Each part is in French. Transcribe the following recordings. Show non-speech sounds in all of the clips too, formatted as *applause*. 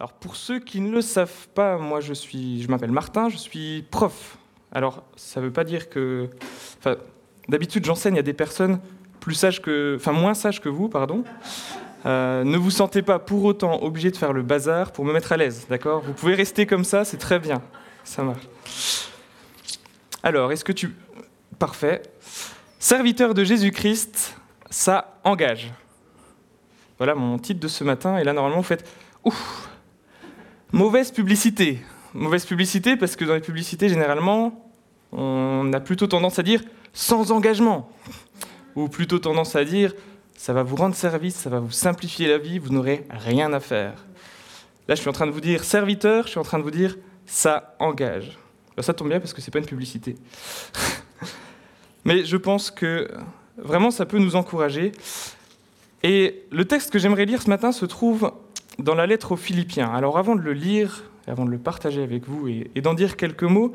Alors pour ceux qui ne le savent pas, moi je suis, je m'appelle Martin, je suis prof. Alors ça ne veut pas dire que, enfin, d'habitude j'enseigne à des personnes plus sages que, enfin moins sages que vous, pardon. Euh, ne vous sentez pas pour autant obligé de faire le bazar pour me mettre à l'aise, d'accord? Vous pouvez rester comme ça, c'est très bien, ça marche. Alors, est-ce que tu, parfait. Serviteur de Jésus-Christ, ça engage. Voilà mon titre de ce matin, et là normalement vous faites, ouf, Mauvaise publicité. Mauvaise publicité parce que dans les publicités, généralement, on a plutôt tendance à dire sans engagement. Ou plutôt tendance à dire ça va vous rendre service, ça va vous simplifier la vie, vous n'aurez rien à faire. Là, je suis en train de vous dire serviteur, je suis en train de vous dire ça engage. ça tombe bien parce que ce n'est pas une publicité. Mais je pense que vraiment ça peut nous encourager. Et le texte que j'aimerais lire ce matin se trouve dans la lettre aux Philippiens. Alors avant de le lire, avant de le partager avec vous et, d'en dire quelques mots,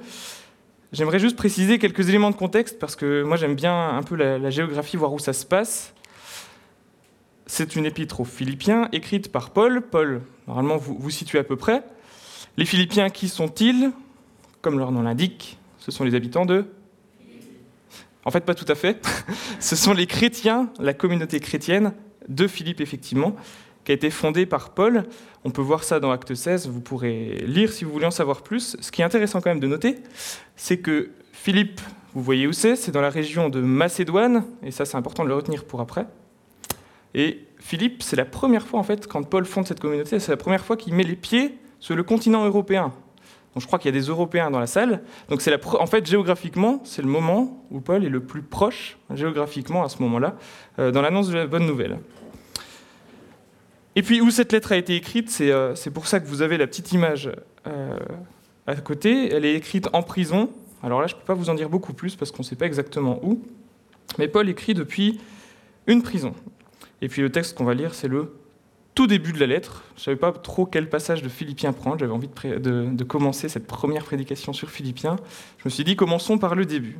j'aimerais juste préciser quelques éléments de contexte parce que moi j'aime bien un peu la, géographie, voir où ça se passe. C'est une épître aux Philippiens écrite par Paul. Paul, normalement vous vous situez à peu près. Les Philippiens, qui sont-ils? Comme leur nom l'indique, ce sont les habitants de... En fait, pas tout à fait. *laughs* ce sont les chrétiens, la communauté chrétienne de Philippe, effectivement qui a été fondé par Paul. On peut voir ça dans Acte 16, vous pourrez lire si vous voulez en savoir plus. Ce qui est intéressant quand même de noter, c'est que Philippe, vous voyez où c'est, c'est dans la région de Macédoine, et ça c'est important de le retenir pour après. Et Philippe, c'est la première fois en fait, quand Paul fonde cette communauté, c'est la première fois qu'il met les pieds sur le continent européen. Donc je crois qu'il y a des Européens dans la salle. Donc c'est la en fait géographiquement, c'est le moment où Paul est le plus proche géographiquement à ce moment-là euh, dans l'annonce de la bonne nouvelle. Et puis où cette lettre a été écrite, c'est euh, pour ça que vous avez la petite image euh, à côté. Elle est écrite en prison. Alors là, je ne peux pas vous en dire beaucoup plus parce qu'on ne sait pas exactement où. Mais Paul écrit depuis une prison. Et puis le texte qu'on va lire, c'est le tout début de la lettre. Je ne savais pas trop quel passage de Philippiens prendre. J'avais envie de, de, commencer cette première prédication sur Philippiens. Je me suis dit, commençons par le début.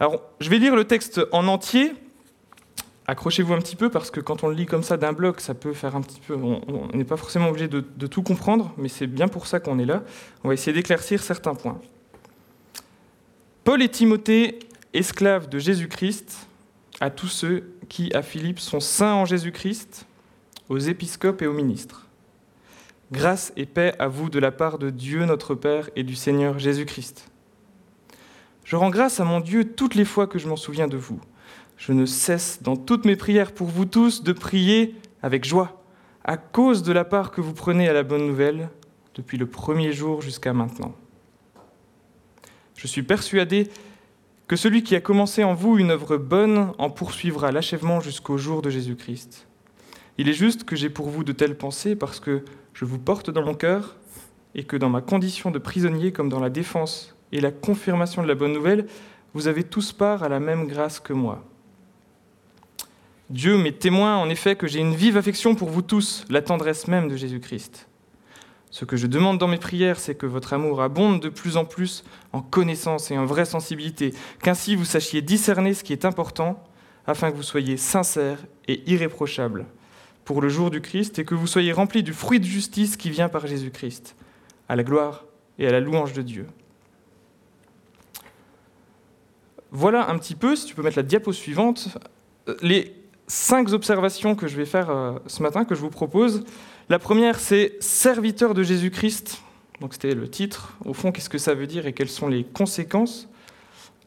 Alors, je vais lire le texte en entier, accrochez-vous un petit peu parce que quand on le lit comme ça d'un bloc, ça peut faire un petit peu. On n'est pas forcément obligé de, de, tout comprendre, mais c'est bien pour ça qu'on est là. On va essayer d'éclaircir certains points. Paul et Timothée, esclaves de Jésus-Christ, à tous ceux qui, à Philippe, sont saints en Jésus-Christ, aux épiscopes et aux ministres. Grâce et paix à vous de la part de Dieu notre Père et du Seigneur Jésus-Christ. Je rends grâce à mon Dieu toutes les fois que je m'en souviens de vous je ne cesse dans toutes mes prières pour vous tous de prier avec joie, à cause de la part que vous prenez à la bonne nouvelle depuis le premier jour jusqu'à maintenant. Je suis persuadé que celui qui a commencé en vous une œuvre bonne en poursuivra l'achèvement jusqu'au jour de Jésus-Christ. Il est juste que j'ai pour vous de telles pensées parce que je vous porte dans mon cœur et que dans ma condition de prisonnier comme dans la défense et la confirmation de la bonne nouvelle, vous avez tous part à la même grâce que moi. Dieu m'est témoin en effet que j'ai une vive affection pour vous tous, la tendresse même de Jésus-Christ. Ce que je demande dans mes prières, c'est que votre amour abonde de plus en plus en connaissance et en vraie sensibilité, qu'ainsi vous sachiez discerner ce qui est important, afin que vous soyez sincères et irréprochables pour le jour du Christ, et que vous soyez remplis du fruit de justice qui vient par Jésus-Christ, à la gloire et à la louange de Dieu. Voilà un petit peu, si tu peux mettre la diapo suivante, les cinq observations que je vais faire euh, ce matin, que je vous propose. La première, c'est serviteur de Jésus-Christ. Donc c'était le titre. Au fond, qu'est-ce que ça veut dire et quelles sont les conséquences?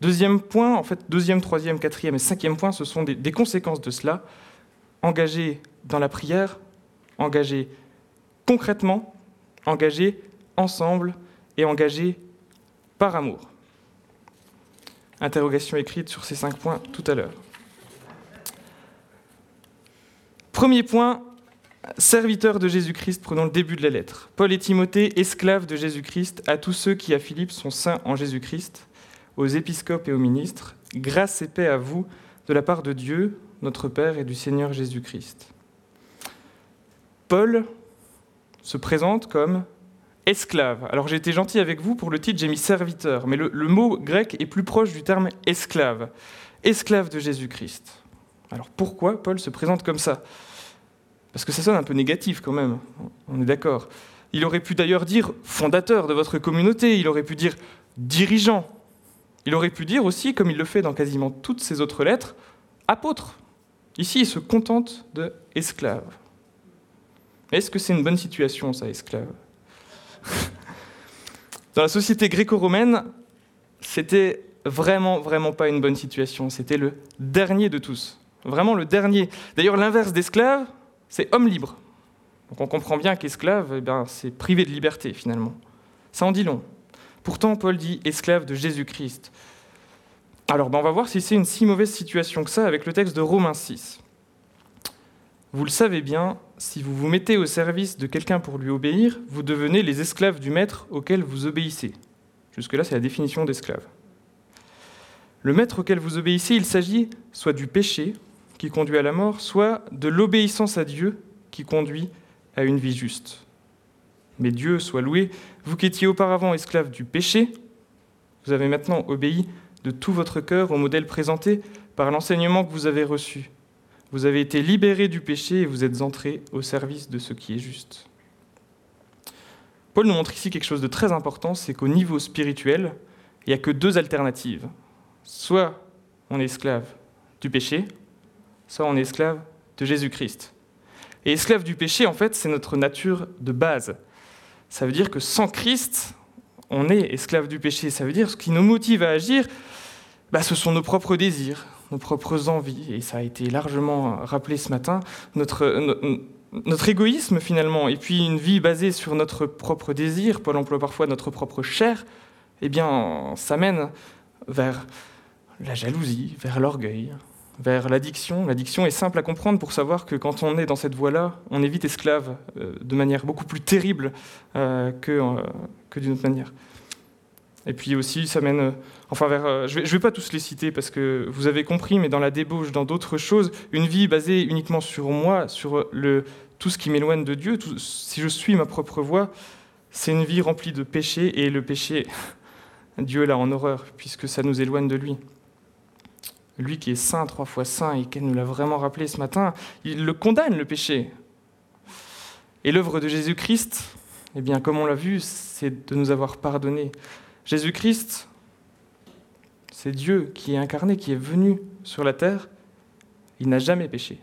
Deuxième point, en fait, deuxième, troisième, quatrième et cinquième point, ce sont des, des conséquences de cela. Engagé dans la prière, engagé concrètement, engagé ensemble et engagé par amour. Interrogation écrite sur ces cinq points tout à l'heure. Premier point, Serviteurs de Jésus-Christ, prenons le début de la lettre. Paul et Timothée, esclaves de Jésus-Christ, à tous ceux qui à Philippe sont saints en Jésus-Christ, aux épiscopes et aux ministres, grâce et paix à vous de la part de Dieu, notre Père et du Seigneur Jésus-Christ. Paul se présente comme esclave. Alors j'ai été gentil avec vous, pour le titre j'ai mis serviteur, mais le, mot grec est plus proche du terme esclave. Esclave de Jésus-Christ. Alors pourquoi Paul se présente comme ça? Parce que ça sonne un peu négatif quand même, on est d'accord. Il aurait pu d'ailleurs dire fondateur de votre communauté, il aurait pu dire dirigeant, il aurait pu dire aussi, comme il le fait dans quasiment toutes ses autres lettres, apôtre. Ici, il se contente de esclave. Est-ce que c'est une bonne situation, ça, esclave? *laughs* Dans la société gréco-romaine, c'était vraiment, vraiment pas une bonne situation. C'était le dernier de tous. Vraiment le dernier. D'ailleurs, l'inverse d'esclave, c'est homme libre. Donc on comprend bien qu'esclave, eh c'est privé de liberté, finalement. Ça en dit long. Pourtant, Paul dit esclave de Jésus-Christ. Alors, ben, on va voir si c'est une si mauvaise situation que ça avec le texte de Romains 6. Vous le savez bien, si vous vous mettez au service de quelqu'un pour lui obéir, vous devenez les esclaves du maître auquel vous obéissez. Jusque-là, c'est la définition d'esclave. Le maître auquel vous obéissez, il s'agit soit du péché qui conduit à la mort, soit de l'obéissance à Dieu qui conduit à une vie juste. Mais Dieu soit loué, vous qui étiez auparavant esclaves du péché, vous avez maintenant obéi de tout votre cœur au modèle présenté par l'enseignement que vous avez reçu. Vous avez été libérés du péché et vous êtes entrés au service de ce qui est juste. Paul nous montre ici quelque chose de très important, c'est qu'au niveau spirituel, il n'y a que deux alternatives. Soit on est esclave du péché, soit on est esclave de Jésus-Christ. Et esclave du péché, en fait, c'est notre nature de base. Ça veut dire que sans Christ, on est esclave du péché. Ça veut dire que ce qui nous motive à agir, bah, ce sont nos propres désirs, nos propres envies. Et ça a été largement rappelé ce matin. Notre, notre égoïsme, finalement, et puis une vie basée sur notre propre désir, Paul emploie parfois notre propre chair, eh bien, ça mène vers la jalousie, vers l'orgueil, vers l'addiction. L'addiction est simple à comprendre pour savoir que quand on est dans cette voie-là, on est vite esclave euh, de manière beaucoup plus terrible euh, que, euh, que d'une autre manière. Et puis aussi, ça mène, enfin vers, je ne vais, pas tous les citer parce que vous avez compris, mais dans la débauche, dans d'autres choses, une vie basée uniquement sur moi, sur le, tout ce qui m'éloigne de Dieu, si je suis ma propre voie, c'est une vie remplie de péché, et le péché, *laughs* Dieu l'a en horreur, puisque ça nous éloigne de lui lui qui est saint, trois fois saint, et qui nous l'a vraiment rappelé ce matin, il le condamne, le péché. Et l'œuvre de Jésus-Christ, eh bien, comme on l'a vu, c'est de nous avoir pardonné. Jésus-Christ, c'est Dieu qui est incarné, qui est venu sur la terre. Il n'a jamais péché.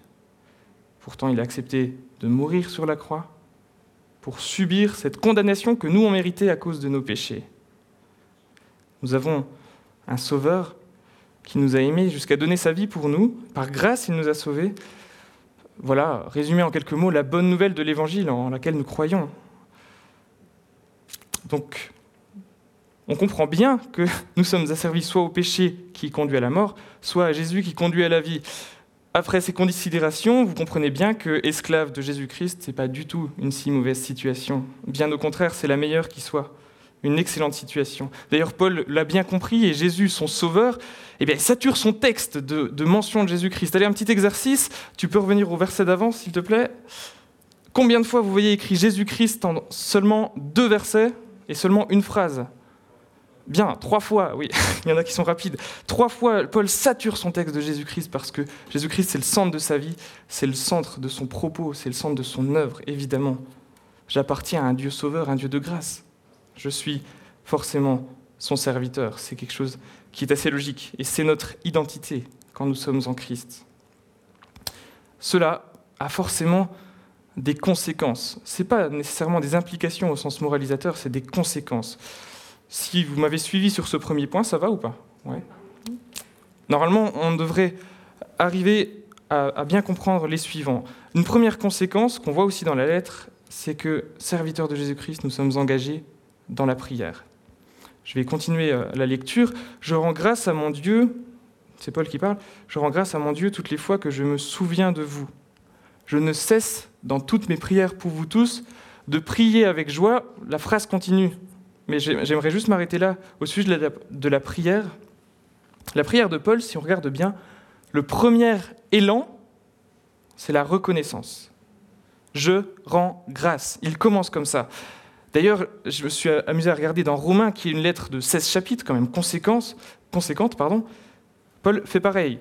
Pourtant, il a accepté de mourir sur la croix pour subir cette condamnation que nous, on méritait à cause de nos péchés. Nous avons un sauveur qui nous a aimés jusqu'à donner sa vie pour nous. Par grâce, il nous a sauvés. Voilà, résumé en quelques mots, la bonne nouvelle de l'Évangile en laquelle nous croyons. Donc, on comprend bien que *laughs* nous sommes asservis soit au péché qui conduit à la mort, soit à Jésus qui conduit à la vie. Après ces considérations, vous comprenez bien que esclave de Jésus-Christ, ce n'est pas du tout une si mauvaise situation. Bien au contraire, c'est la meilleure qui soit une excellente situation. D'ailleurs, Paul l'a bien compris, et Jésus, son sauveur, eh bien, sature son texte de, de mention de Jésus-Christ. Allez, un petit exercice, tu peux revenir au verset d'avant, s'il te plaît. Combien de fois vous voyez écrit Jésus-Christ en seulement deux versets et seulement une phrase? Bien, trois fois, oui, *laughs* il y en a qui sont rapides. Trois fois, Paul sature son texte de Jésus-Christ parce que Jésus-Christ, c'est le centre de sa vie, c'est le centre de son propos, c'est le centre de son œuvre, évidemment. J'appartiens à un Dieu sauveur, un Dieu de grâce. Je suis forcément son serviteur. C'est quelque chose qui est assez logique. Et c'est notre identité quand nous sommes en Christ. Cela a forcément des conséquences. Ce n'est pas nécessairement des implications au sens moralisateur, c'est des conséquences. Si vous m'avez suivi sur ce premier point, ça va ou pas? Ouais. Normalement, on devrait arriver à, à bien comprendre les suivants. Une première conséquence qu'on voit aussi dans la lettre, c'est que, serviteurs de Jésus-Christ, nous sommes engagés dans la prière. Je vais continuer euh, la lecture. Je rends grâce à mon Dieu, c'est Paul qui parle, je rends grâce à mon Dieu toutes les fois que je me souviens de vous. Je ne cesse dans toutes mes prières pour vous tous, de prier avec joie. La phrase continue, mais j'aimerais juste m'arrêter là au sujet de la, prière. La prière de Paul, si on regarde bien, le premier élan, c'est la reconnaissance. Je rends grâce. Il commence comme ça. D'ailleurs, je me suis amusé à regarder dans Romains, qui est une lettre de 16 chapitres, quand même conséquente, conséquente pardon. Paul fait pareil.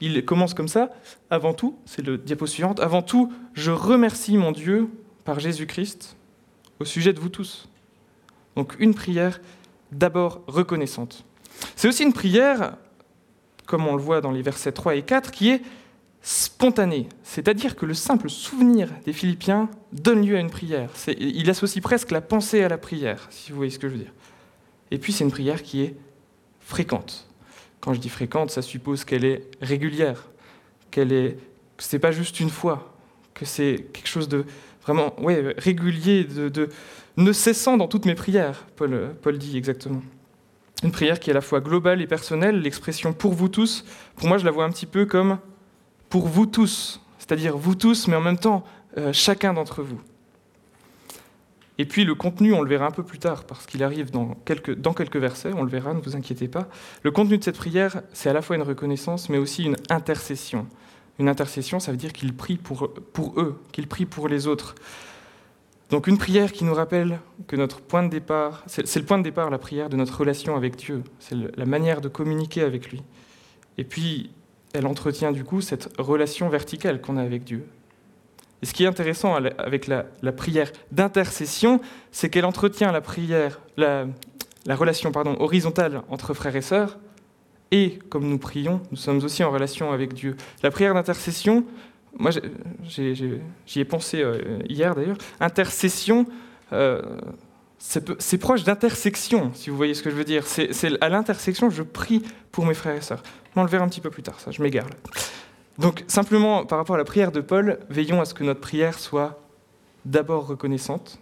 Il commence comme ça. Avant tout, c'est le diapo suivante, avant tout, je remercie mon Dieu par Jésus-Christ au sujet de vous tous. Donc une prière d'abord reconnaissante. C'est aussi une prière, comme on le voit dans les versets 3 et 4, qui est spontanée. C'est-à-dire que le simple souvenir des Philippiens donne lieu à une prière. Il associe presque la pensée à la prière, si vous voyez ce que je veux dire. Et puis c'est une prière qui est fréquente. Quand je dis fréquente, ça suppose qu'elle est régulière, qu'elle est, que pas juste une fois, que c'est quelque chose de vraiment, régulier, de, ne cessant dans toutes mes prières. Paul, dit exactement. Une prière qui est à la fois globale et personnelle. L'expression pour vous tous, pour moi, je la vois un petit peu comme pour vous tous, c'est-à-dire vous tous, mais en même temps euh, chacun d'entre vous. Et puis le contenu, on le verra un peu plus tard, parce qu'il arrive dans quelques, dans quelques versets, on le verra, ne vous inquiétez pas. Le contenu de cette prière, c'est à la fois une reconnaissance, mais aussi une intercession. Une intercession, ça veut dire qu'il prie pour, pour eux, qu'il prie pour les autres. Donc une prière qui nous rappelle que notre point de départ, c'est le point de départ, la prière, de notre relation avec Dieu, c'est la manière de communiquer avec lui. Et puis, elle entretient du coup cette relation verticale qu'on a avec Dieu. Et ce qui est intéressant avec la, prière d'intercession, c'est qu'elle entretient la prière, la, relation pardon, horizontale entre frères et sœurs, et comme nous prions, nous sommes aussi en relation avec Dieu. La prière d'intercession, moi j'y ai, pensé euh, hier d'ailleurs, intercession, euh, c'est proche d'intersection, si vous voyez ce que je veux dire. C'est à l'intersection, je prie pour mes frères et sœurs. On le verra un petit peu plus tard, ça, je m'égare. Donc, simplement, par rapport à la prière de Paul, veillons à ce que notre prière soit d'abord reconnaissante,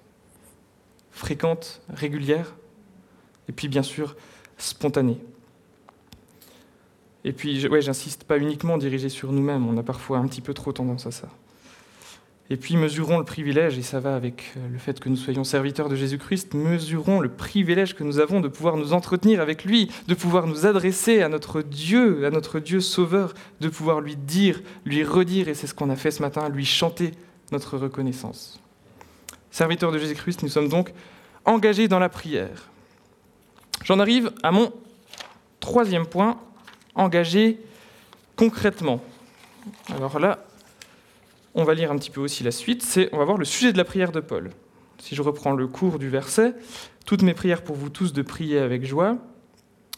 fréquente, régulière, et puis bien sûr spontanée. Et puis, ouais, j'insiste, pas uniquement dirigée sur nous-mêmes, on a parfois un petit peu trop tendance à ça. Et puis mesurons le privilège, et ça va avec euh, le fait que nous soyons serviteurs de Jésus-Christ, mesurons le privilège que nous avons de pouvoir nous entretenir avec lui, de pouvoir nous adresser à notre Dieu, à notre Dieu sauveur, de pouvoir lui dire, lui redire, et c'est ce qu'on a fait ce matin, lui chanter notre reconnaissance. Serviteurs de Jésus-Christ, nous sommes donc engagés dans la prière. J'en arrive à mon troisième point, engagé concrètement. Alors là, on va lire un petit peu aussi la suite. C'est, on va voir le sujet de la prière de Paul. Si je reprends le cours du verset, toutes mes prières pour vous tous de prier avec joie,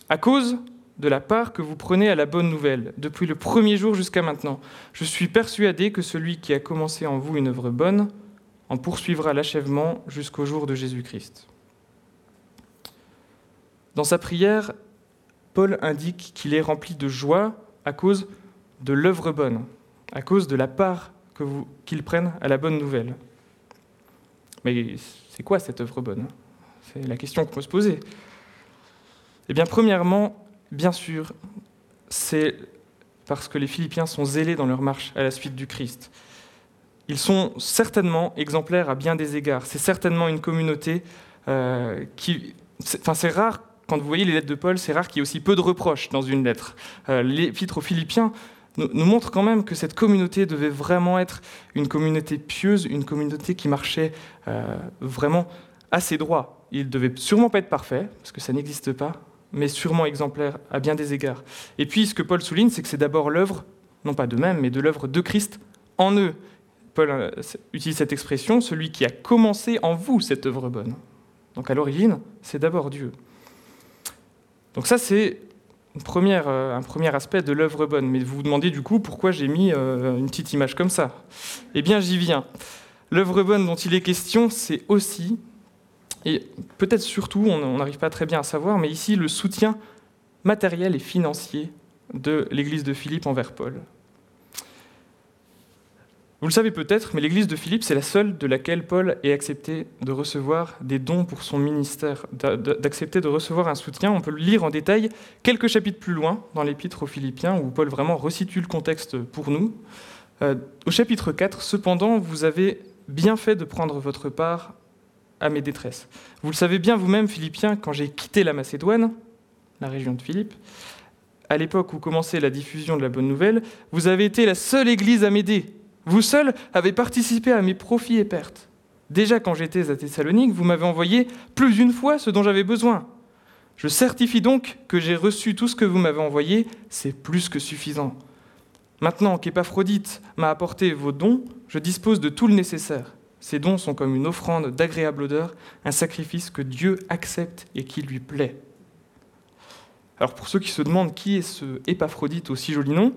à cause de la part que vous prenez à la bonne nouvelle, depuis le premier jour jusqu'à maintenant. Je suis persuadé que celui qui a commencé en vous une œuvre bonne en poursuivra l'achèvement jusqu'au jour de Jésus-Christ. Dans sa prière, Paul indique qu'il est rempli de joie à cause de l'œuvre bonne, à cause de la part qu'ils prennent à la bonne nouvelle. Mais c'est quoi cette œuvre bonne? C'est la question qu'on peut se poser. Eh bien, premièrement, bien sûr, c'est parce que les Philippiens sont zélés dans leur marche à la suite du Christ. Ils sont certainement exemplaires à bien des égards. C'est certainement une communauté euh, qui... Enfin, c'est rare, quand vous voyez les lettres de Paul, c'est rare qu'il y ait aussi peu de reproches dans une lettre. Euh, L'épître aux Philippiens nous, montre quand même que cette communauté devait vraiment être une communauté pieuse, une communauté qui marchait euh, vraiment assez droit. Il devait sûrement pas être parfait, parce que ça n'existe pas, mais sûrement exemplaire à bien des égards. Et puis, ce que Paul souligne, c'est que c'est d'abord l'œuvre, non pas d'eux-mêmes, mais de l'œuvre de Christ en eux. Paul euh, utilise cette expression, celui qui a commencé en vous cette œuvre bonne. Donc à l'origine, c'est d'abord Dieu. Donc ça, c'est euh, un premier aspect de l'œuvre bonne. Mais vous vous demandez du coup pourquoi j'ai mis euh, une petite image comme ça. Eh bien, j'y viens. L'œuvre bonne dont il est question, c'est aussi, et peut-être surtout, on n'arrive pas très bien à savoir, mais ici le soutien matériel et financier de l'Église de Philippe envers Paul. Vous le savez peut-être, mais l'église de Philippe, c'est la seule de laquelle Paul ait accepté de recevoir des dons pour son ministère, d'accepter de recevoir un soutien. On peut le lire en détail quelques chapitres plus loin dans l'épître aux Philippiens, où Paul vraiment resitue le contexte pour nous. Euh, au chapitre 4, cependant, vous avez bien fait de prendre votre part à mes détresses. Vous le savez bien vous-même, Philippiens, quand j'ai quitté la Macédoine, la région de Philippe, à l'époque où commençait la diffusion de la bonne nouvelle, vous avez été la seule église à m'aider. Vous seul avez participé à mes profits et pertes. Déjà quand j'étais à Thessalonique, vous m'avez envoyé plus d'une fois ce dont j'avais besoin. Je certifie donc que j'ai reçu tout ce que vous m'avez envoyé, c'est plus que suffisant. Maintenant qu'Épaphrodite m'a apporté vos dons, je dispose de tout le nécessaire. Ces dons sont comme une offrande d'agréable odeur, un sacrifice que Dieu accepte et qui lui plaît. Alors pour ceux qui se demandent qui est ce Épaphrodite aussi joli nom,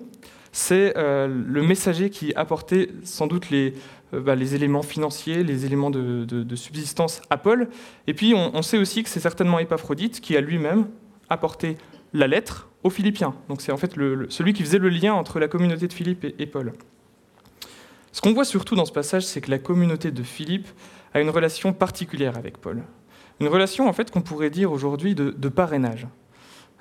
c'est euh, le messager qui apportait sans doute les, euh, bah, éléments financiers, les éléments de, subsistance à Paul. Et puis on, sait aussi que c'est certainement Épaphrodite qui a lui-même apporté la lettre aux Philippiens. Donc c'est en fait celui qui faisait le lien entre la communauté de Philippe et, Paul. Ce qu'on voit surtout dans ce passage, c'est que la communauté de Philippe a une relation particulière avec Paul. Une relation en fait qu'on pourrait dire aujourd'hui de parrainage.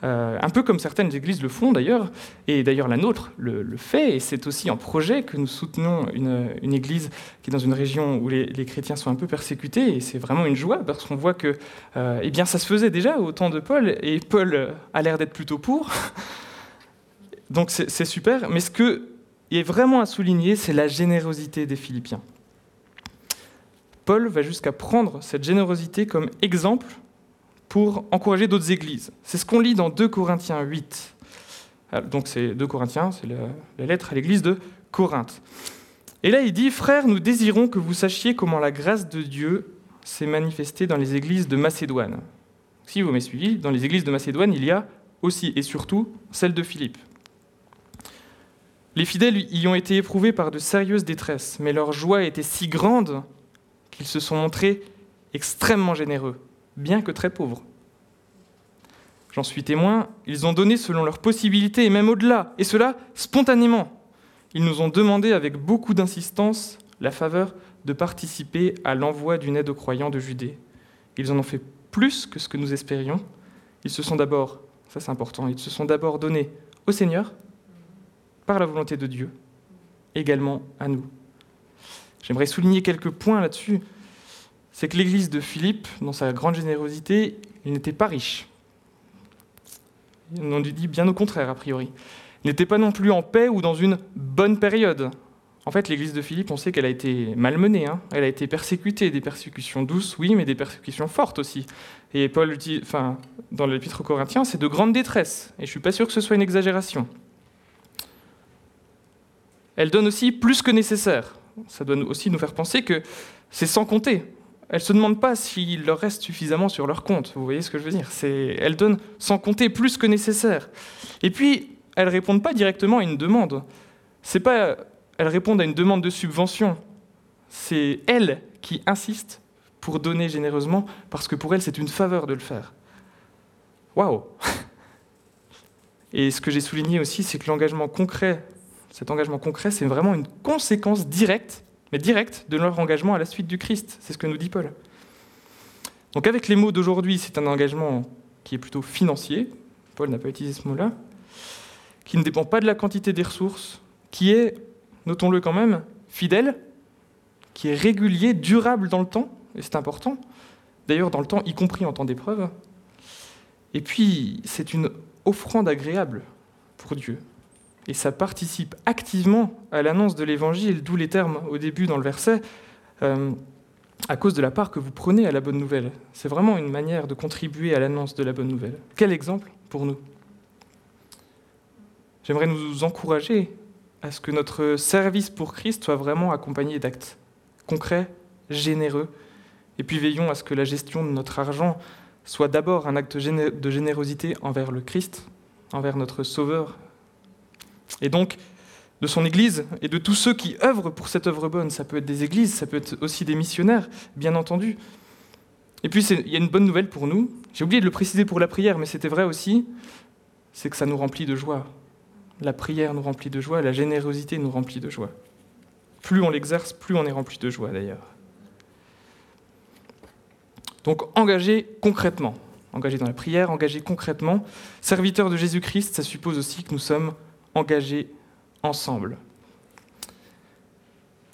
Euh, un peu comme certaines églises le font d'ailleurs, et d'ailleurs la nôtre le, fait, et c'est aussi un projet que nous soutenons une, église qui est dans une région où les, chrétiens sont un peu persécutés, et c'est vraiment une joie parce qu'on voit que euh, eh bien, ça se faisait déjà au temps de Paul, et Paul a l'air d'être plutôt pour, *laughs* donc c'est super, mais ce qui est vraiment à souligner, c'est la générosité des Philippiens. Paul va jusqu'à prendre cette générosité comme exemple pour encourager d'autres églises. C'est ce qu'on lit dans 2 Corinthiens 8. Ah, donc c'est 2 Corinthiens, c'est la, lettre à l'église de Corinthe. Et là il dit, Frères, nous désirons que vous sachiez comment la grâce de Dieu s'est manifestée dans les églises de Macédoine. Si vous m'avez suivi, dans les églises de Macédoine, il y a aussi et surtout celle de Philippe. Les fidèles y ont été éprouvés par de sérieuses détresses, mais leur joie était si grande qu'ils se sont montrés extrêmement généreux bien que très pauvres. J'en suis témoin, ils ont donné selon leurs possibilités et même au-delà, et cela spontanément. Ils nous ont demandé avec beaucoup d'insistance la faveur de participer à l'envoi d'une aide aux croyants de Judée. Ils en ont fait plus que ce que nous espérions. Ils se sont d'abord, ça c'est important, ils se sont d'abord donnés au Seigneur, par la volonté de Dieu, également à nous. J'aimerais souligner quelques points là-dessus c'est que l'église de Philippe, dans sa grande générosité, il n'était pas riche. On dit bien au contraire, a priori. Il n'était pas non plus en paix ou dans une bonne période. En fait, l'église de Philippe, on sait qu'elle a été malmenée, hein. elle a été persécutée, des persécutions douces, oui, mais des persécutions fortes aussi. Et Paul dit, dans l'épître aux Corinthiens, c'est de grande détresse, et je ne suis pas sûr que ce soit une exagération. Elle donne aussi plus que nécessaire. Ça doit aussi nous faire penser que c'est sans compter. Elles se demandent pas s'il leur reste suffisamment sur leur compte. Vous voyez ce que je veux dire Elles donnent sans compter plus que nécessaire. Et puis, elles répondent pas directement à une demande. C'est pas, elles répondent à une demande de subvention. C'est elles qui insistent pour donner généreusement, parce que pour elles, c'est une faveur de le faire. Waouh Et ce que j'ai souligné aussi, c'est que l'engagement concret, cet engagement concret, c'est vraiment une conséquence directe mais direct de leur engagement à la suite du Christ. C'est ce que nous dit Paul. Donc avec les mots d'aujourd'hui, c'est un engagement qui est plutôt financier, Paul n'a pas utilisé ce mot-là, qui ne dépend pas de la quantité des ressources, qui est, notons-le quand même, fidèle, qui est régulier, durable dans le temps, et c'est important, d'ailleurs dans le temps, y compris en temps d'épreuve. Et puis, c'est une offrande agréable pour Dieu et ça participe activement à l'annonce de l'Évangile, d'où les termes au début dans le verset, euh, à cause de la part que vous prenez à la bonne nouvelle. C'est vraiment une manière de contribuer à l'annonce de la bonne nouvelle. Quel exemple pour nous? J'aimerais nous encourager à ce que notre service pour Christ soit vraiment accompagné d'actes concrets, généreux, et puis veillons à ce que la gestion de notre argent soit d'abord un acte de générosité envers le Christ, envers notre Sauveur et donc de son Église et de tous ceux qui œuvrent pour cette œuvre bonne. Ça peut être des églises, ça peut être aussi des missionnaires, bien entendu. Et puis il y a une bonne nouvelle pour nous. J'ai oublié de le préciser pour la prière, mais c'était vrai aussi, c'est que ça nous remplit de joie. La prière nous remplit de joie, la générosité nous remplit de joie. Plus on l'exerce, plus on est rempli de joie d'ailleurs. Donc engagé concrètement, engagé dans la prière, engagé concrètement, serviteur de Jésus-Christ, ça suppose aussi que nous sommes engagés ensemble.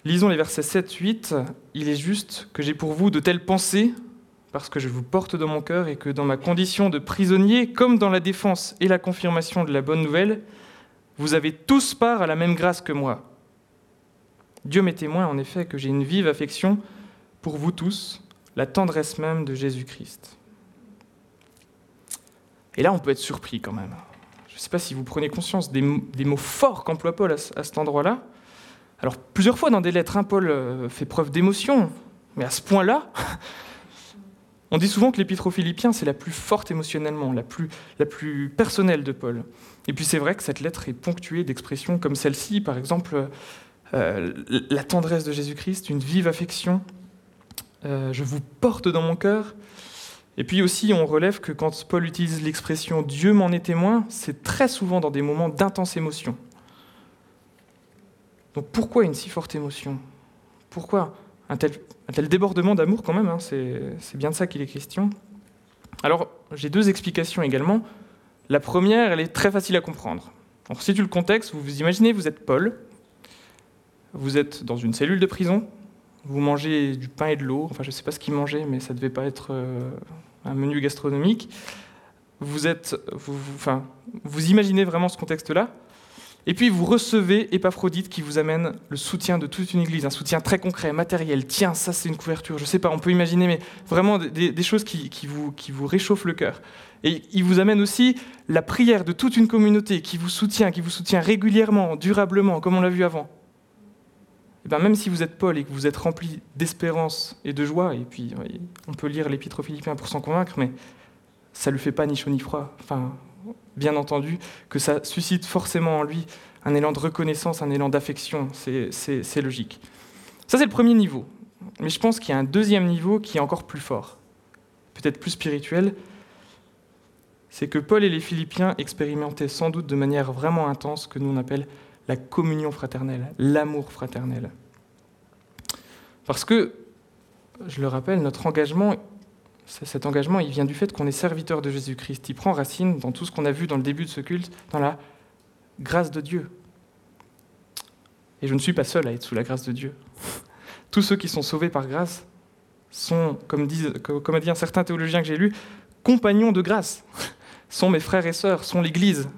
Lisons les versets 7-8. Il est juste que j'ai pour vous de telles pensées, parce que je vous porte dans mon cœur et que dans ma condition de prisonnier, comme dans la défense et la confirmation de la bonne nouvelle, vous avez tous part à la même grâce que moi. Dieu m'est témoin en effet que j'ai une vive affection pour vous tous, la tendresse même de Jésus-Christ. Et là, on peut être surpris quand même. Je ne sais pas si vous prenez conscience des, mots forts qu'emploie Paul à, cet endroit-là. Alors, plusieurs fois dans des lettres, hein, Paul euh, fait preuve d'émotion, mais à ce point-là, *laughs* on dit souvent que l'épître aux Philippiens, c'est la plus forte émotionnellement, la plus, personnelle de Paul. Et puis c'est vrai que cette lettre est ponctuée d'expressions comme celle-ci, par exemple, euh, la tendresse de Jésus-Christ, une vive affection, euh, je vous porte dans mon cœur. Et puis aussi, on relève que quand Paul utilise l'expression Dieu m'en est témoin, c'est très souvent dans des moments d'intense émotion. Donc pourquoi une si forte émotion? Pourquoi un tel, débordement d'amour quand même hein C'est bien de ça qu'il est question. Alors, j'ai deux explications également. La première, elle est très facile à comprendre. On situe le contexte, vous vous imaginez, vous êtes Paul, vous êtes dans une cellule de prison, vous mangez du pain et de l'eau, enfin je ne sais pas ce qu'il mangeait, mais ça ne devait pas être euh, un menu gastronomique. Vous, êtes, vous, enfin, vous imaginez vraiment ce contexte-là, et puis vous recevez Épaphrodite qui vous amène le soutien de toute une église, un soutien très concret, matériel. Tiens, ça c'est une couverture, je ne sais pas, on peut imaginer, mais vraiment des, choses qui, vous, qui vous réchauffent le cœur. Et il vous amène aussi la prière de toute une communauté qui vous soutient, qui vous soutient régulièrement, durablement, comme on l'a vu avant. Et bien même si vous êtes Paul et que vous êtes rempli d'espérance et de joie, et puis on peut lire l'épître aux Philippiens pour s'en convaincre, mais ça ne le fait pas ni chaud ni froid. Enfin, bien entendu, que ça suscite forcément en lui un élan de reconnaissance, un élan d'affection, c'est logique. Ça, c'est le premier niveau. Mais je pense qu'il y a un deuxième niveau qui est encore plus fort, peut-être plus spirituel, c'est que Paul et les Philippiens expérimentaient sans doute de manière vraiment intense ce que nous on appelle la communion fraternelle, l'amour fraternel. Parce que, je le rappelle, notre engagement, cet engagement, il vient du fait qu'on est serviteur de Jésus-Christ. Il prend racine dans tout ce qu'on a vu dans le début de ce culte, dans la grâce de Dieu. Et je ne suis pas seul à être sous la grâce de Dieu. Tous ceux qui sont sauvés par grâce sont, comme, disent, comme a dit un certain théologien que j'ai lu, compagnons de grâce, sont mes frères et sœurs, sont l'Église,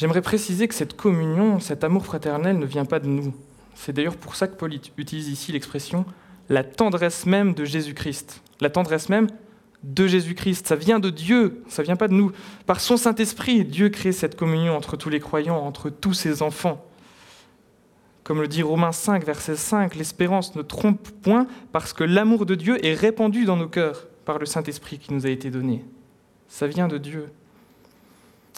J'aimerais préciser que cette communion, cet amour fraternel ne vient pas de nous. C'est d'ailleurs pour ça que Paul utilise ici l'expression la tendresse même de Jésus-Christ. La tendresse même de Jésus-Christ, ça vient de Dieu, ça vient pas de nous. Par son Saint-Esprit, Dieu crée cette communion entre tous les croyants, entre tous ses enfants. Comme le dit Romains 5, verset 5, l'espérance ne trompe point parce que l'amour de Dieu est répandu dans nos cœurs par le Saint-Esprit qui nous a été donné. Ça vient de Dieu.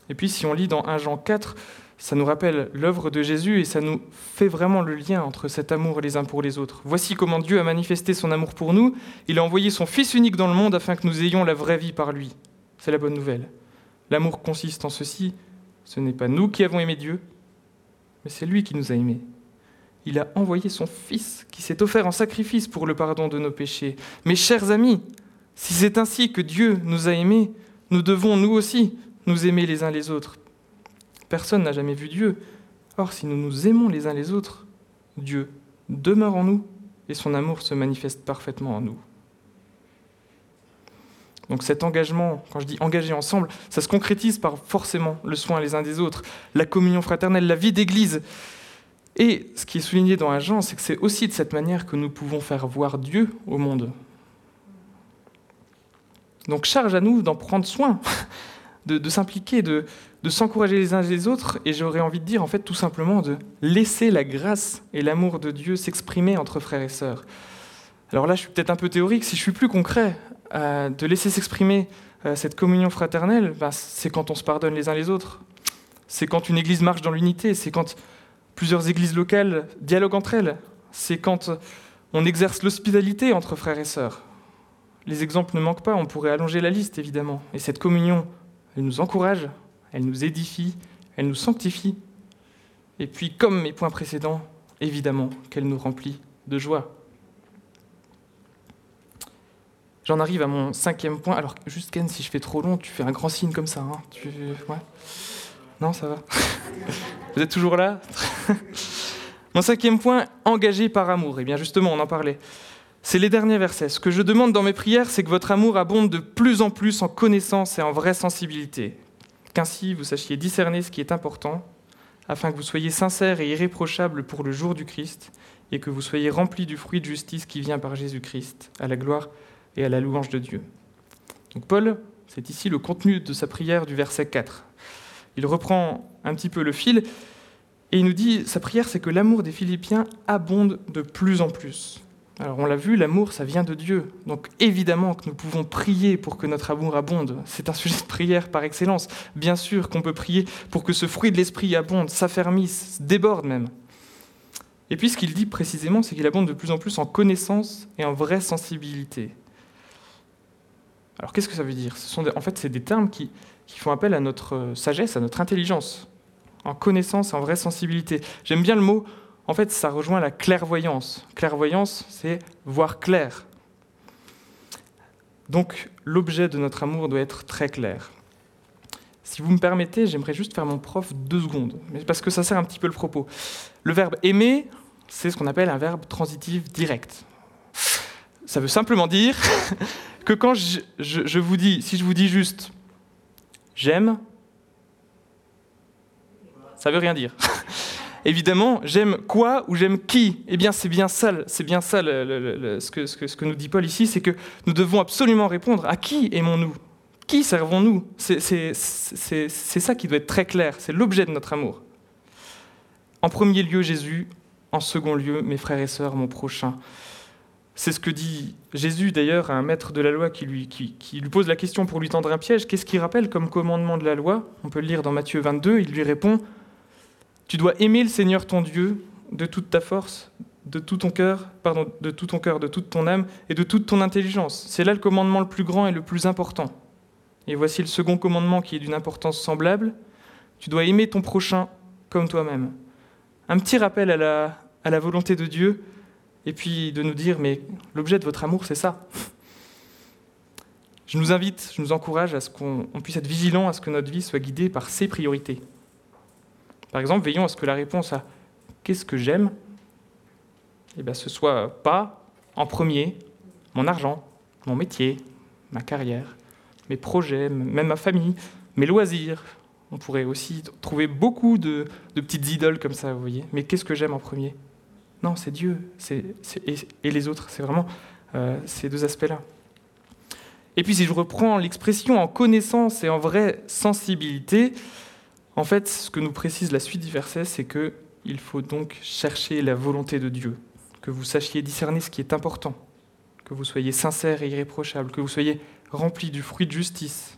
Et puis si on lit dans 1 Jean 4, ça nous rappelle l'œuvre de Jésus et ça nous fait vraiment le lien entre cet amour les uns pour les autres. Voici comment Dieu a manifesté son amour pour nous. Il a envoyé son Fils unique dans le monde afin que nous ayons la vraie vie par lui. C'est la bonne nouvelle. L'amour consiste en ceci. Ce n'est pas nous qui avons aimé Dieu, mais c'est lui qui nous a aimés. Il a envoyé son Fils qui s'est offert en sacrifice pour le pardon de nos péchés. Mes chers amis, si c'est ainsi que Dieu nous a aimés, nous devons nous aussi nous aimer les uns les autres. Personne n'a jamais vu Dieu. Or, si nous nous aimons les uns les autres, Dieu demeure en nous et son amour se manifeste parfaitement en nous. Donc cet engagement, quand je dis engagé ensemble, ça se concrétise par forcément le soin les uns des autres, la communion fraternelle, la vie d'Église. Et ce qui est souligné dans Jean, c'est que c'est aussi de cette manière que nous pouvons faire voir Dieu au monde. Donc charge à nous d'en prendre soin, *laughs* de, s'impliquer, de, s'encourager les uns les autres, et j'aurais envie de dire en fait tout simplement de laisser la grâce et l'amour de Dieu s'exprimer entre frères et sœurs. Alors là, je suis peut-être un peu théorique, si je suis plus concret, euh, de laisser s'exprimer euh, cette communion fraternelle, ben, c'est quand on se pardonne les uns les autres, c'est quand une église marche dans l'unité, c'est quand plusieurs églises locales dialoguent entre elles, c'est quand on exerce l'hospitalité entre frères et sœurs. Les exemples ne manquent pas, on pourrait allonger la liste évidemment. Et cette communion elle nous encourage, elle nous édifie, elle nous sanctifie. Et puis, comme mes points précédents, évidemment qu'elle nous remplit de joie. J'en arrive à mon cinquième point. Alors, juste Ken, si je fais trop long, tu fais un grand signe comme ça. Hein. Tu... Ouais. Non, ça va. *laughs* Vous êtes toujours là? *laughs* Mon cinquième point, engagé par amour. Et eh bien justement, on en parlait. C'est les derniers versets. Ce que je demande dans mes prières, c'est que votre amour abonde de plus en plus en connaissance et en vraie sensibilité. Qu'ainsi vous sachiez discerner ce qui est important, afin que vous soyez sincères et irréprochables pour le jour du Christ, et que vous soyez remplis du fruit de justice qui vient par Jésus-Christ, à la gloire et à la louange de Dieu. Donc Paul, c'est ici le contenu de sa prière du verset 4. Il reprend un petit peu le fil et il nous dit, sa prière, c'est que l'amour des Philippiens abonde de plus en plus. Alors on l'a vu, l'amour, ça vient de Dieu. Donc évidemment que nous pouvons prier pour que notre amour abonde. C'est un sujet de prière par excellence. Bien sûr qu'on peut prier pour que ce fruit de l'esprit abonde, s'affermisse, déborde même. Et puis ce qu'il dit précisément, c'est qu'il abonde de plus en plus en connaissance et en vraie sensibilité. Alors qu'est-ce que ça veut dire? Ce sont En fait, c'est des termes qui, qui font appel à notre sagesse, à notre intelligence, en connaissance, en vraie sensibilité. J'aime bien le mot en fait, ça rejoint la clairvoyance. Clairvoyance, c'est voir clair. Donc, l'objet de notre amour doit être très clair. Si vous me permettez, j'aimerais juste faire mon prof deux secondes, parce que ça sert un petit peu le propos. Le verbe aimer, c'est ce qu'on appelle un verbe transitif direct. Ça veut simplement dire *laughs* que quand je, je vous dis, si je vous dis juste j'aime, ça veut rien dire. *laughs* évidemment, j'aime quoi ou j'aime qui? Eh bien, c'est bien ça, c'est bien ça ce, que, nous dit Paul ici, c'est que nous devons absolument répondre à qui aimons-nous? Qui servons-nous? C'est ça qui doit être très clair, c'est l'objet de notre amour. En premier lieu, Jésus, en second lieu, mes frères et sœurs, mon prochain. C'est ce que dit Jésus d'ailleurs à un maître de la loi qui lui, qui lui pose la question pour lui tendre un piège. Qu'est-ce qu'il rappelle comme commandement de la loi? On peut le lire dans Matthieu 22. Il lui répond tu dois aimer le Seigneur ton Dieu de toute ta force, de tout ton cœur, pardon, de tout ton cœur, de toute ton âme et de toute ton intelligence. C'est là le commandement le plus grand et le plus important. Et voici le second commandement qui est d'une importance semblable. Tu dois aimer ton prochain comme toi-même. Un petit rappel à la, volonté de Dieu et puis de nous dire, mais l'objet de votre amour, c'est ça. Je nous invite, je nous encourage à ce qu'on puisse être vigilant à ce que notre vie soit guidée par ses priorités. Par exemple, veillons à ce que la réponse à qu'est-ce que j'aime eh bien, ce soit pas en premier mon argent, mon métier, ma carrière, mes projets, même ma famille, mes loisirs. On pourrait aussi trouver beaucoup de, petites idoles comme ça, vous voyez. Mais qu'est-ce que j'aime en premier? Non, c'est Dieu et, les autres. C'est vraiment euh, ces deux aspects-là. Et puis si je reprends l'expression en connaissance et en vraie sensibilité, en fait, ce que nous précise la suite du verset, c'est que il faut donc chercher la volonté de Dieu, que vous sachiez discerner ce qui est important, que vous soyez sincère et irréprochable, que vous soyez rempli du fruit de justice.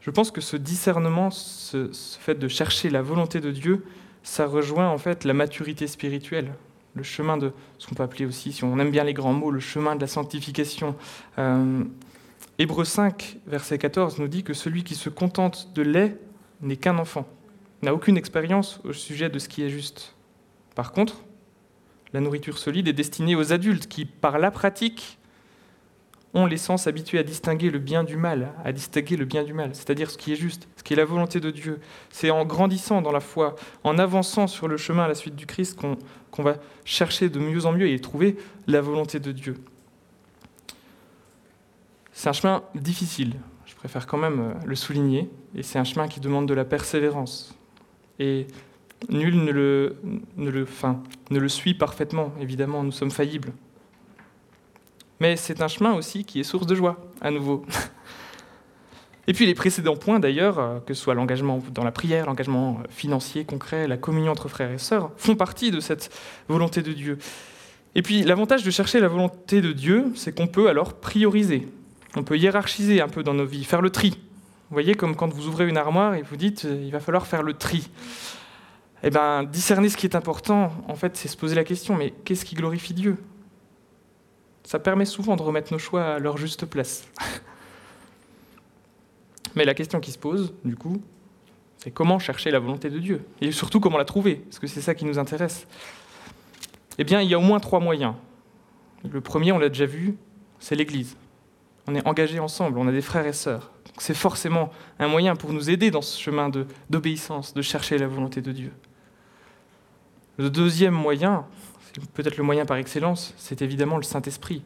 Je pense que ce discernement, ce, fait de chercher la volonté de Dieu, ça rejoint en fait la maturité spirituelle, le chemin de ce qu'on peut appeler aussi, si on aime bien les grands mots, le chemin de la sanctification. Euh, Hébreu 5, verset 14 nous dit que celui qui se contente de lait n'est qu'un enfant, n'a aucune expérience au sujet de ce qui est juste. Par contre, la nourriture solide est destinée aux adultes qui, par la pratique, ont l'essence habituée à distinguer le bien du mal, à distinguer le bien du mal, c'est-à-dire ce qui est juste, ce qui est la volonté de Dieu. C'est en grandissant dans la foi, en avançant sur le chemin à la suite du Christ qu'on va chercher de mieux en mieux et trouver la volonté de Dieu. C'est un chemin difficile, je préfère quand même euh, le souligner, et c'est un chemin qui demande de la persévérance. Et nul ne le, ne ne le suit parfaitement, évidemment, nous sommes faillibles. Mais c'est un chemin aussi qui est source de joie, à nouveau. *laughs* Et puis les précédents points, d'ailleurs, euh, que ce soit l'engagement dans la prière, l'engagement euh, financier, concret, la communion entre frères et sœurs, font partie de cette volonté de Dieu. Et puis l'avantage de chercher la volonté de Dieu, c'est qu'on peut alors prioriser. On peut hiérarchiser un peu dans nos vies, faire le tri. Vous voyez, comme quand vous ouvrez une armoire et vous dites euh, il va falloir faire le tri. Eh bien, discerner ce qui est important, en fait, c'est se poser la question mais qu'est-ce qui glorifie Dieu? Ça permet souvent de remettre nos choix à leur juste place. *laughs* mais la question qui se pose, du coup, c'est comment chercher la volonté de Dieu? Et surtout, comment la trouver? Parce que c'est ça qui nous intéresse. Eh bien, il y a au moins trois moyens. Le premier, on l'a déjà vu, c'est l'Église On est engagés ensemble, on a des frères et sœurs. C'est forcément un moyen pour nous aider dans ce chemin d'obéissance, de, chercher la volonté de Dieu. Le deuxième moyen, peut-être le moyen par excellence, c'est évidemment le Saint-Esprit.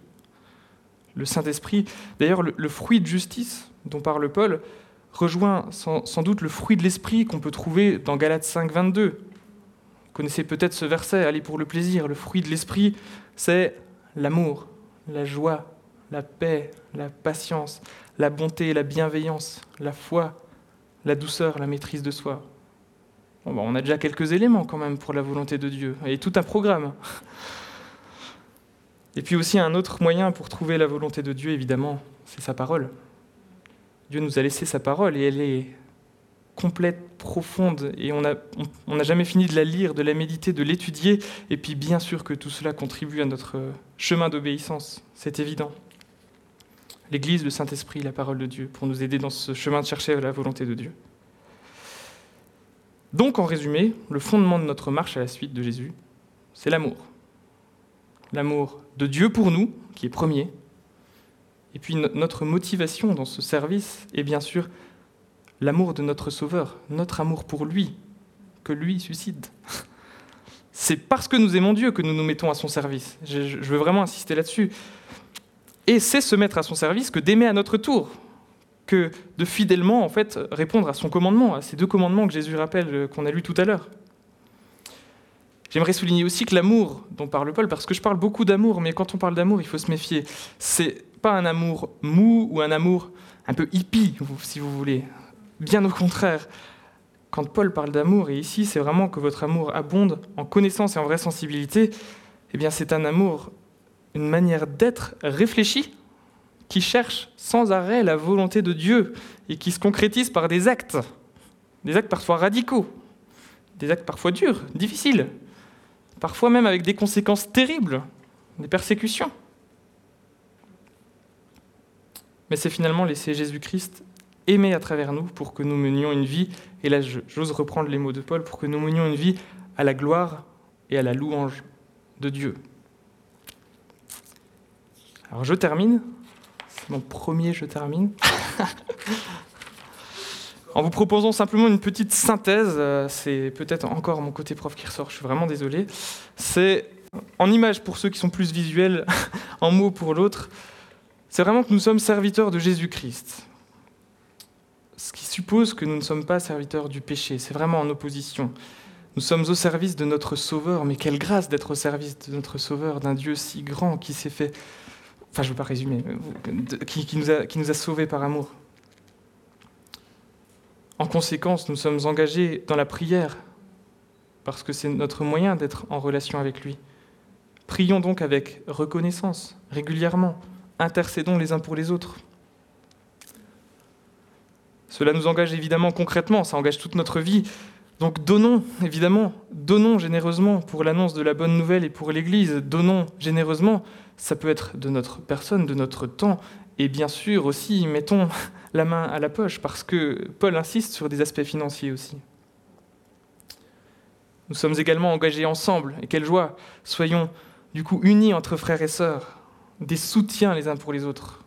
Le Saint-Esprit, d'ailleurs, le, fruit de justice dont parle Paul, rejoint sans, sans doute le fruit de l'Esprit qu'on peut trouver dans Galates 5, 22. Vous connaissez peut-être ce verset, allez pour le plaisir. Le fruit de l'Esprit, c'est l'amour, la joie, la paix, la patience, la bonté, la bienveillance, la foi, la douceur, la maîtrise de soi. Ben, on a déjà quelques éléments quand même pour la volonté de Dieu, et tout un programme. Et puis aussi un autre moyen pour trouver la volonté de Dieu, évidemment, c'est sa parole. Dieu nous a laissé sa parole et elle est complète, profonde, et on n'a jamais fini de la lire, de la méditer, de l'étudier, et puis bien sûr que tout cela contribue à notre chemin d'obéissance, c'est évident l'Église, le Saint-Esprit, la parole de Dieu, pour nous aider dans ce chemin de chercher la volonté de Dieu. Donc, en résumé, le fondement de notre marche à la suite de Jésus, c'est l'amour. L'amour de Dieu pour nous, qui est premier, et puis notre motivation dans ce service est bien sûr l'amour de notre Sauveur, notre amour pour lui, que lui suscite. *laughs* C'est parce que nous aimons Dieu que nous nous mettons à son service. Je veux vraiment insister là-dessus. Et c'est se mettre à son service que d'aimer à notre tour, que de fidèlement en fait répondre à son commandement, à ces deux commandements que Jésus rappelle euh, qu'on a lus tout à l'heure. J'aimerais souligner aussi que l'amour dont parle Paul, parce que je parle beaucoup d'amour, mais quand on parle d'amour, il faut se méfier. C'est pas un amour mou ou un amour un peu hippie, si vous voulez. Bien au contraire. Quand Paul parle d'amour, et ici c'est vraiment que votre amour abonde en connaissance et en vraie sensibilité, eh bien c'est un amour une manière d'être réfléchie qui cherche sans arrêt la volonté de Dieu et qui se concrétise par des actes, des actes parfois radicaux, des actes parfois durs, difficiles, parfois même avec des conséquences terribles, des persécutions. Mais c'est finalement laisser Jésus-Christ aimer à travers nous pour que nous menions une vie, et là j'ose reprendre les mots de Paul, pour que nous menions une vie à la gloire et à la louange de Dieu. Alors je termine. C'est mon premier je termine. *laughs* en vous proposant simplement une petite synthèse, euh, c'est peut-être encore mon côté prof qui ressort, je suis vraiment désolé. C'est en image pour ceux qui sont plus visuels, *laughs* en mots pour l'autre. C'est vraiment que nous sommes serviteurs de Jésus-Christ. Ce qui suppose que nous ne sommes pas serviteurs du péché. C'est vraiment en opposition. Nous sommes au service de notre Sauveur, mais quelle grâce d'être au service de notre Sauveur, d'un Dieu si grand qui s'est fait enfin je ne veux pas résumer, qui, nous a, nous a sauvés par amour. En conséquence, nous sommes engagés dans la prière, parce que c'est notre moyen d'être en relation avec lui. Prions donc avec reconnaissance, régulièrement, intercédons les uns pour les autres. Cela nous engage évidemment concrètement, ça engage toute notre vie. Donc donnons, évidemment, donnons généreusement pour l'annonce de la bonne nouvelle et pour l'Église, donnons généreusement ça peut être de notre personne, de notre temps, et bien sûr aussi, mettons *laughs* la main à la poche, parce que Paul insiste sur des aspects financiers aussi. Nous sommes également engagés ensemble, et quelle joie, soyons du coup unis entre frères et sœurs, des soutiens les uns pour les autres.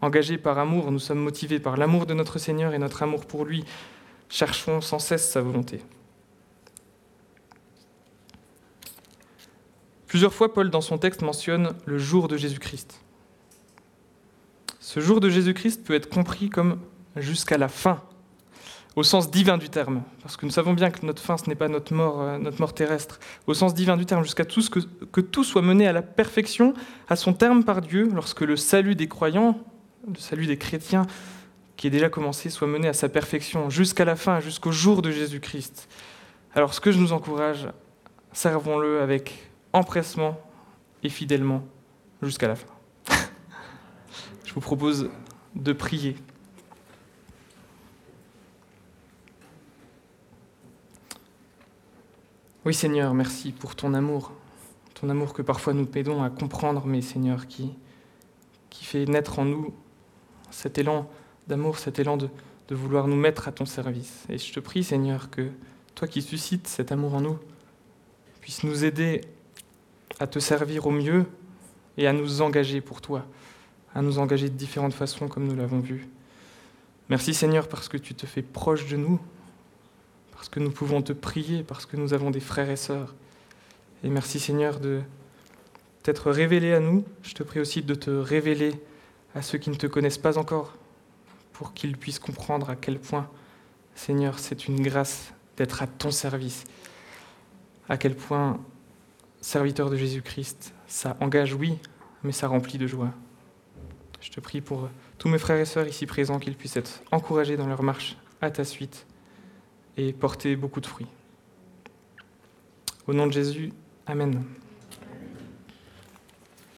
Engagés par amour, nous sommes motivés par l'amour de notre Seigneur et notre amour pour lui. Cherchons sans cesse sa volonté. Plusieurs fois, Paul, dans son texte, mentionne le jour de Jésus-Christ. Ce jour de Jésus-Christ peut être compris comme jusqu'à la fin, au sens divin du terme, parce que nous savons bien que notre fin, ce n'est pas notre mort, euh, notre mort terrestre, au sens divin du terme, jusqu'à tout ce que, que tout soit mené à la perfection, à son terme par Dieu, lorsque le salut des croyants, le salut des chrétiens, qui est déjà commencé, soit mené à sa perfection, jusqu'à la fin, jusqu'au jour de Jésus-Christ. Alors ce que je nous encourage, servons-le avec empressement et fidèlement jusqu'à la fin. *laughs* Je vous propose de prier. Oui Seigneur, merci pour ton amour, ton amour que parfois nous pédons à comprendre, mais Seigneur, qui, qui fait naître en nous cet élan d'amour, cet élan de, de vouloir nous mettre à ton service. Et je te prie Seigneur que toi qui suscites cet amour en nous, puisses nous aider à te servir au mieux et à nous engager pour toi, à nous engager de différentes façons comme nous l'avons vu. Merci Seigneur parce que tu te fais proche de nous, parce que nous pouvons te prier, parce que nous avons des frères et sœurs. Et merci Seigneur de t'être révélé à nous. Je te prie aussi de te révéler à ceux qui ne te connaissent pas encore, pour qu'ils puissent comprendre à quel point, Seigneur, c'est une grâce d'être à ton service, à quel point, serviteur de Jésus-Christ, ça engage, oui, mais ça remplit de joie. Je te prie pour tous mes frères et sœurs ici présents qu'ils puissent être encouragés dans leur marche à ta suite et porter beaucoup de fruits. Au nom de Jésus, Amen.